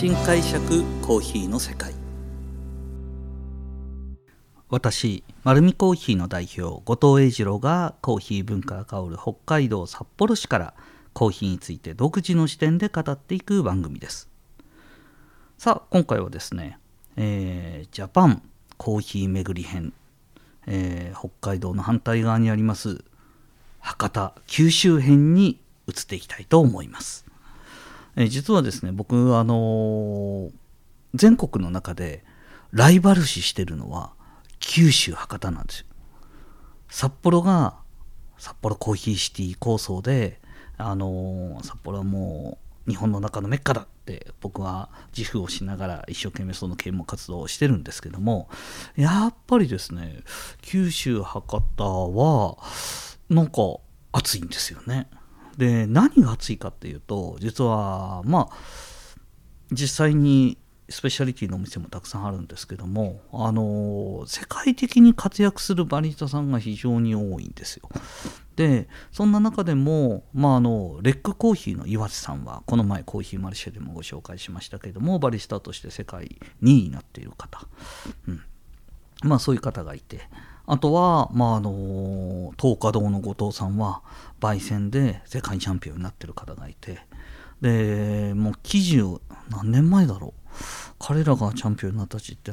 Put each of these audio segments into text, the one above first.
新解釈コーヒーの世界。私丸見コーヒーの代表後藤英二郎がコーヒー文化が香る北海道札幌市からコーヒーについて独自の視点で語っていく番組です。さあ今回はですね、えー、ジャパンコーヒー巡り編、えー、北海道の反対側にあります博多九州編に移っていきたいと思います、え、実はですね僕あの、全国の中でライバル視してるのは九州博多なんですよ札幌が札幌コーヒーシティ構想であの、札幌はもう日本の中のメッカだって僕は自負をしながら一生懸命その啓蒙活動をしてるんですけどもやっぱりですね九州博多はなんか暑いんですよね。で何が暑いかっていうと実はまあ実際にスペシャリティのお店もたくさんあるんですけどもあの世界的に活躍するバリスタさんが非常に多いんですよ。でそんな中でも、まあ、あのレックコーヒーの岩瀬さんはこの前コーヒーマルシェでもご紹介しましたけどもバリスタとして世界2位になっている方、うん、まあそういう方がいて。あとは、まあ、あの東華堂の後藤さんは焙煎で世界チャンピオンになってる方がいてでもう記事を何年前だろう。彼らがチャンピオンになった時って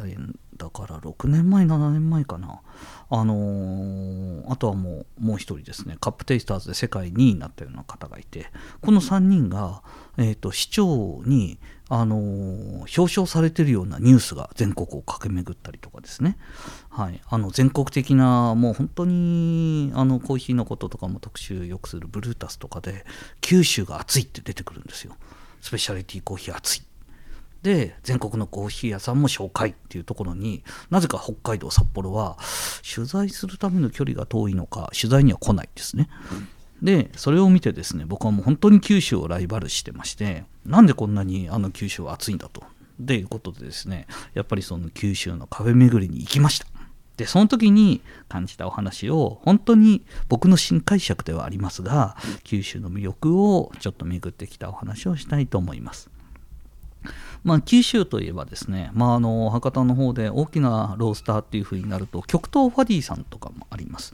だから6年前7年前かな。あのー、あとはもうもう一人ですね。カップテイスターズで世界2位になったような方がいてこの3人が、えーと、市長に、あのー、表彰されてるようなニュースが全国を駆け巡ったりとかですね、はい、あの全国的なもう本当にあのコーヒーのこととかも特集よくするブルータスとかで九州が暑いって出てくるんですよ。スペシャリティコーヒー暑いで全国のコーヒー屋さんも紹介っていうところになぜか北海道札幌は取材するための距離が遠いのか取材には来ないですね。でそれを見てですね僕はもう本当に九州をライバルしてましてなんでこんなにあの九州は暑いんだと。でいうことでですねやっぱりその九州のカフェ巡りに行きました。でその時に感じたお話を本当に僕の新解釈ではありますが九州の魅力をちょっと巡ってきたお話をしたいと思います。まあ、九州といえばですね、まあ、あの博多の方で大きなロースターっていう風になると極東ファディさんとかもあります。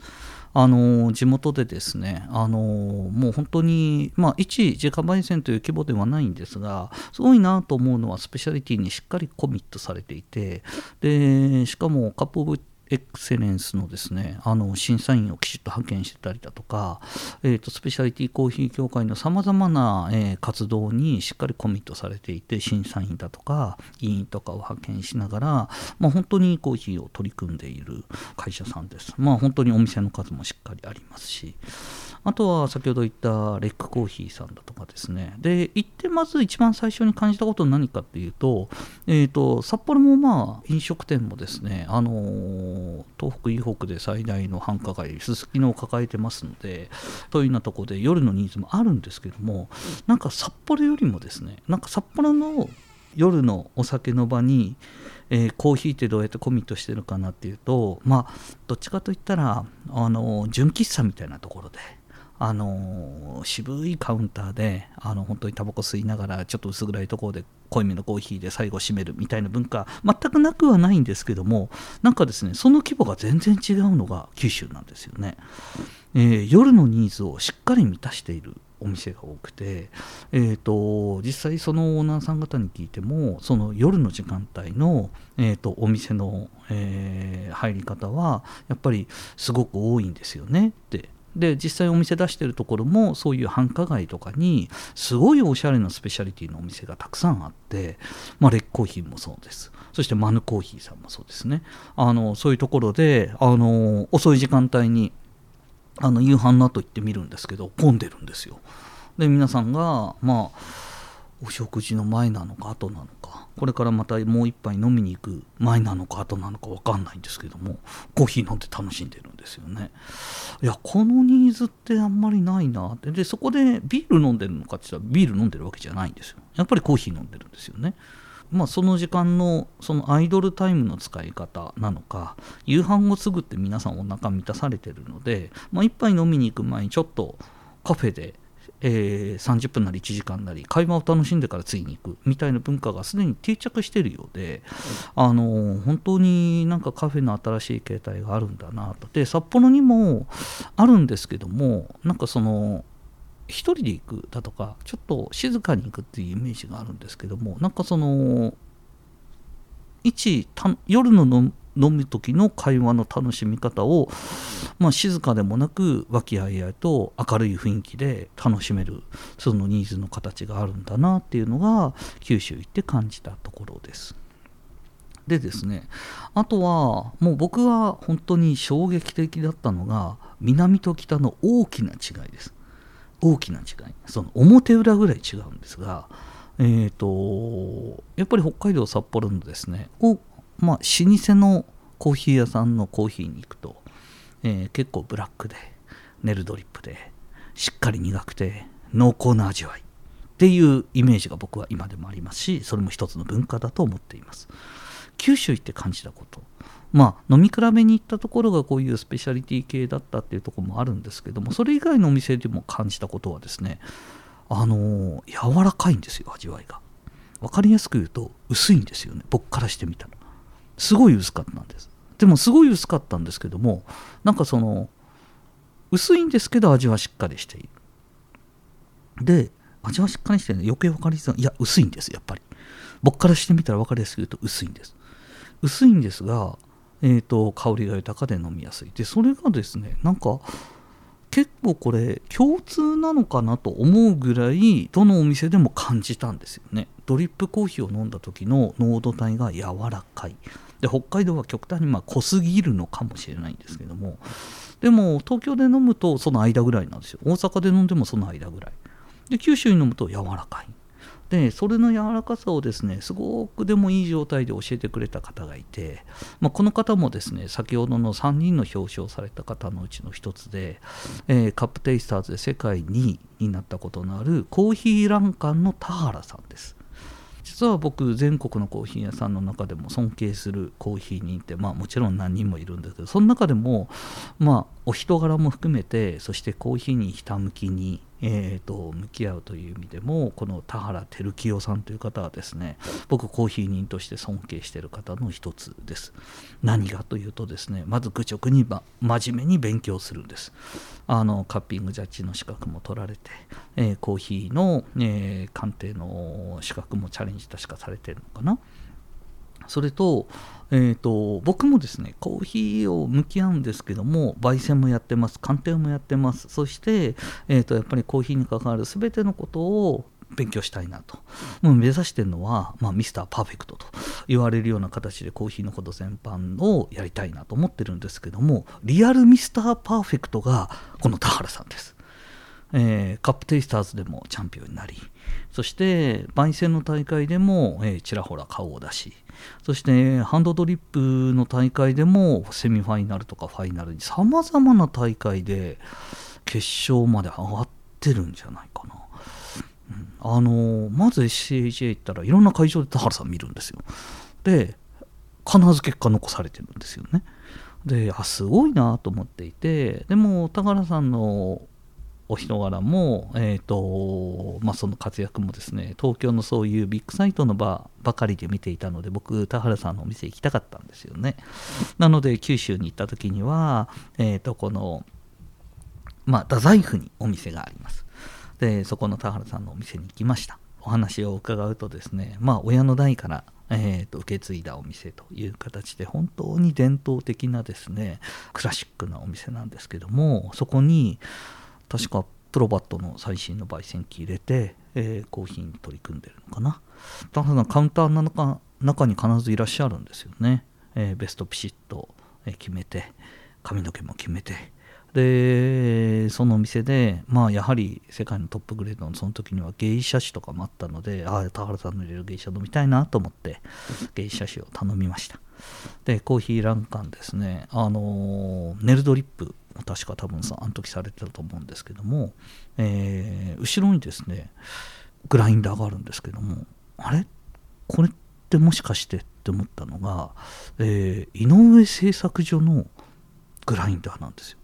あの地元でですね、あのもう本当に、まあ、一自家焙煎という規模ではないんですが、すごいなと思うのは、スペシャリティにしっかりコミットされていて、でしかもカップオブエクセレンスのですねあの審査員をきちっと派遣してたりだとか、えーと、スペシャリティコーヒー協会のさまざまな、えー、活動にしっかりコミットされていて審査員だとか委員とかを派遣しながら、まあ、本当にコーヒーを取り組んでいる会社さんです。まあ、本当にお店の数もしっかりありますしあとは先ほど言ったレックコーヒーさんだとかですね。で、行ってまず一番最初に感じたことは何かっていうと、えっ、ー、と、札幌もまあ飲食店もですね、あのー、東北、以北で最大の繁華街、すすきのを抱えてますので、というようなとこで夜のニーズもあるんですけども、なんか札幌よりもですね、なんか札幌の夜のお酒の場に、えー、コーヒーってどうやってコミットしてるかなっていうとまあどっちかといったらあの純喫茶みたいなところであの渋いカウンターであの本当にタバコ吸いながらちょっと薄暗いところで濃いめのコーヒーで最後締めるみたいな文化全くなくはないんですけどもなんかですねその規模が全然違うのが九州なんですよね、えー、夜のニーズをしっかり満たしているお店が多くて、えーと、実際そのオーナーさん方に聞いてもその夜の時間帯の、えーと、お店の、えー、入り方はやっぱりすごく多いんですよねってで実際お店出してるところもそういう繁華街とかにすごいおしゃれなスペシャリティのお店がたくさんあって、まあ、レッコーヒーもそうです。そしてマヌコーヒーさんもそうですね。あのそういうところであの遅い時間帯にあの夕飯の後行ってみるんですけど混んでるんですよ。で皆さんがまあお食事の前なのか後なのか。これからまたもう一杯飲みに行く前なのか後なのか分かんないんですけどもコーヒー飲んで楽しんでるんですよね。いやこのニーズってあんまりないなって。でそこでビール飲んでるのかって言ったらビール飲んでるわけじゃないんですよ。やっぱりコーヒー飲んでるんですよね。まあ、その時間のそのアイドルタイムの使い方なのか夕飯をすぐって皆さんお腹満たされてるので、まあ、一杯飲みに行く前にちょっとカフェでえー、30分なり1時間なり会話を楽しんでから次に行くみたいな文化がすでに定着しているようで、あの本当になんかカフェの新しい形態があるんだなと。で札幌にもあるんですけどもなんかその1人で行くだとかちょっと静かに行くっていうイメージがあるんですけどもなんかその一夜の飲む時の会話の楽しみ方を、まあ、静かでもなく和気あいあいと明るい雰囲気で楽しめるそのニーズの形があるんだなっていうのが九州行って感じたところです。でですねあとはもう僕は本当に衝撃的だったのが南と北の大きな違いです。大きな違いその表裏ぐらい違うんですがえーと、やっぱり北海道札幌のですね、まあ、老舗のコーヒー屋さんのコーヒーに行くと、えー、結構ブラックでネルドリップでしっかり苦くて濃厚な味わいっていうイメージが僕は今でもありますしそれも一つの文化だと思っています。九州行って感じたことまあ飲み比べに行ったところがこういうスペシャリティ系だったっていうとこもあるんですけどもそれ以外のお店でも感じたことはですねあのー、柔らかいんですよ味わいが。分かりやすく言うと薄いんですよね。僕からしてみたら。すごい薄かったんです。でもすごい薄かったんですけどもなんかその薄いんですけど味はしっかりしている。で味はしっかりしてる余計分かりやすいいや薄いんですやっぱり。僕からしてみたら分かりやすく言うと薄いんです。薄いんですが、えーと香りが豊かで飲みやすい。でそれがですねなんか結構これ共通なのかなと思うぐらいどのお店でも感じたんですよね。ドリップコーヒーを飲んだ時の濃度帯が柔らかい。で北海道は極端にまあ濃すぎるのかもしれないんですけどもでも東京で飲むとその間ぐらいなんですよ。大阪で飲んでもその間ぐらい。で九州に飲むと柔らかい。でそれの柔らかさをですねすごくでもいい状態で教えてくれた方がいて、まあ、この方もですね先ほどの3人の表彰された方のうちの1つで、えー、カップテイスターズで世界2位になったことのあるコーヒーランカンの田原さんです。実は僕全国のコーヒー屋さんの中でも尊敬するコーヒー人ってまあもちろん何人もいるんだけどその中でもまあお人柄も含めてそしてコーヒーにひたむきにえーと、向き合うという意味でもこの田原照清さんという方はですね僕コーヒー人として尊敬している方の一つです。何がというとですねまず愚直に、ま、真面目に勉強するんです。あのカッピングジャッジの資格も取られて、えー、コーヒーの、えー、鑑定の資格もチャレンジ確かされてるのかな。それと,、えーと、僕もですねコーヒーを向き合うんですけども焙煎もやってます鑑定もやってますそして、えーと、やっぱりコーヒーに関わる全てのことを勉強したいなと。もう目指してるのは、まあ、ミスターパーフェクトと言われるような形でコーヒーのこと全般をやりたいなと思ってるんですけども、リアルミスターパーフェクトがこの田原さんです。えー、カップテイスターズでもチャンピオンになり、そして焙煎の大会でも、えー、ちらほら顔を出し、そしてハンドドリップの大会でもセミファイナルとかファイナルにさまざまな大会で決勝まで上がってるんじゃないかな。うん、あのまず SCHA 行ったらいろんな会場で田原さん見るんですよ。で必ず結果残されてるんですよね。であすごいなと思っていてでも田原さんのお人柄も、えーとまあ、その活躍もですね東京のそういうビッグサイトの場ばかりで見ていたので僕田原さんのお店行きたかったんですよね。なので九州に行った時には、えー、とこの、まあ、太宰府にお店があります。でそこの田原さんのお店に行きました。お話を伺うとですねまあ親の代からえーと、受け継いだお店という形で本当に伝統的なですねクラシックなお店なんですけどもそこに確かプロバットの最新の焙煎機入れて、えー、コーヒーに取り組んでるのかな。ただカウンターの中中に必ずいらっしゃるんですよね。えー、ベストピシッと決めて、髪の毛も決めて、で、そのお店で、まあやはり世界のトップグレードのその時には芸者酒とかもあったので、ああ、田原さんの入れる芸者飲みたいなと思って、芸者酒を頼みました。で、コーヒーランカンですね、あの、ネルドリップも確か多分さあの時されてたと思うんですけども、えー、後ろにですねグラインダーがあるんですけどもあれ？これってもしかしてって思ったのが、えー、井上製作所のグラインダーなんですよ。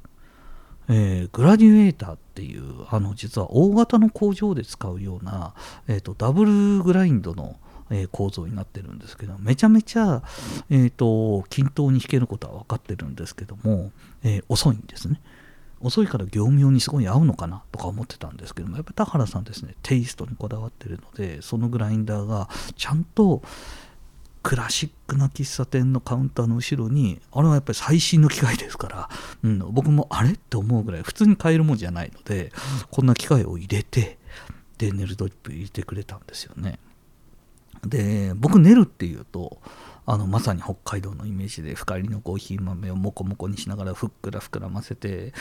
えー、グラデュエーターっていうあの実は大型の工場で使うような、えーと、ダブルグラインドの、えー、構造になってるんですけどめちゃめちゃ、えーと、均等に弾けることは分かってるんですけども、えー、遅いんですね。遅いから業務用にすごい合うのかなとか思ってたんですけどもやっぱ田原さんですねテイストにこだわってるのでそのグラインダーがちゃんとクラシックな喫茶店のカウンターの後ろにあれはやっぱり最新の機械ですから、うん、僕もあれって思うぐらい普通に買えるもんじゃないのでこんな機械を入れてでネルドリップ入れてくれたんですよね。で僕ネルっていうとあのまさに北海道のイメージで深入りのコーヒー豆をモコモコにしながらふっくら膨らませて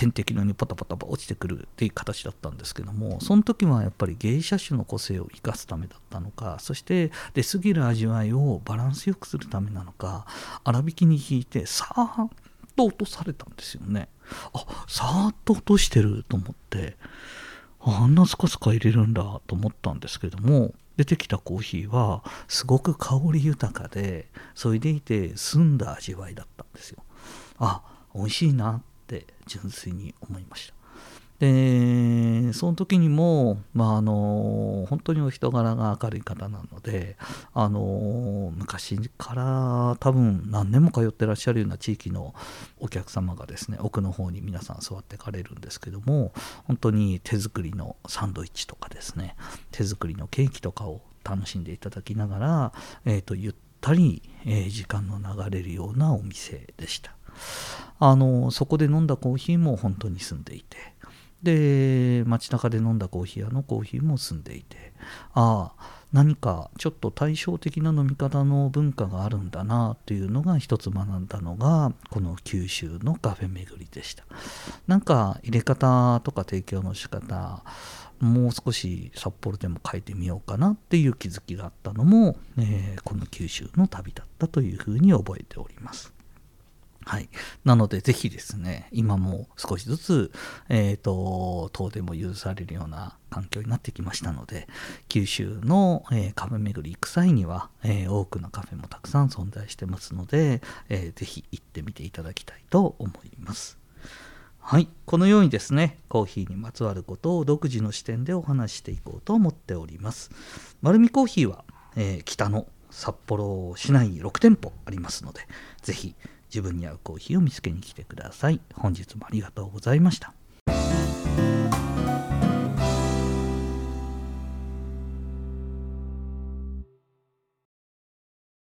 天敵のようにポタポタ落ちてくるっていう形だったんですけどもその時はやっぱり芸者種の個性を生かすためだったのかそして出過ぎる味わいをバランスよくするためなのか粗挽きに引いてさーっと落とされたんですよね。あさーっと落としてると思ってあんなスカスカ入れるんだと思ったんですけども出てきたコーヒーはすごく香り豊かでそれでいて澄んだ味わいだったんですよ。あ美味しいなって純粋に思いました。でその時にも、まあ、あの本当にお人柄が明るい方なのであの昔から多分何年も通ってらっしゃるような地域のお客様がですね奥の方に皆さん座ってかれるんですけども本当に手作りのサンドイッチとかですね手作りのケーキとかを楽しんでいただきながら、えーと、ゆったり、え、時間の流れるようなお店でした。あのそこで飲んだコーヒーも本当に住んでいて。で街中で飲んだコーヒー屋のコーヒーも住んでいて。ああ何かちょっと対照的な飲み方の文化があるんだなというのが一つ学んだのがこの九州のカフェ巡りでした。なんか入れ方とか提供の仕方もう少し札幌でも変えてみようかなっていう気づきがあったのも、えー、この九州の旅だったというふうに覚えております。はい。なので、ぜひですね、今も少しずつ、え、ー、と、遠出も許されるような環境になってきましたので、九州の、えー、カフェ巡り行く際には、えー、多くのカフェもたくさん存在してますので、えー、ぜひ行ってみていただきたいと思います。はい。このようにですね、コーヒーにまつわることを独自の視点でお話していこうと思っております。丸見コーヒーは、え北の札幌市内に6店舗ありますので、ぜひ自分に合うコーヒーを見つけに来てください。本日もありがとうございました。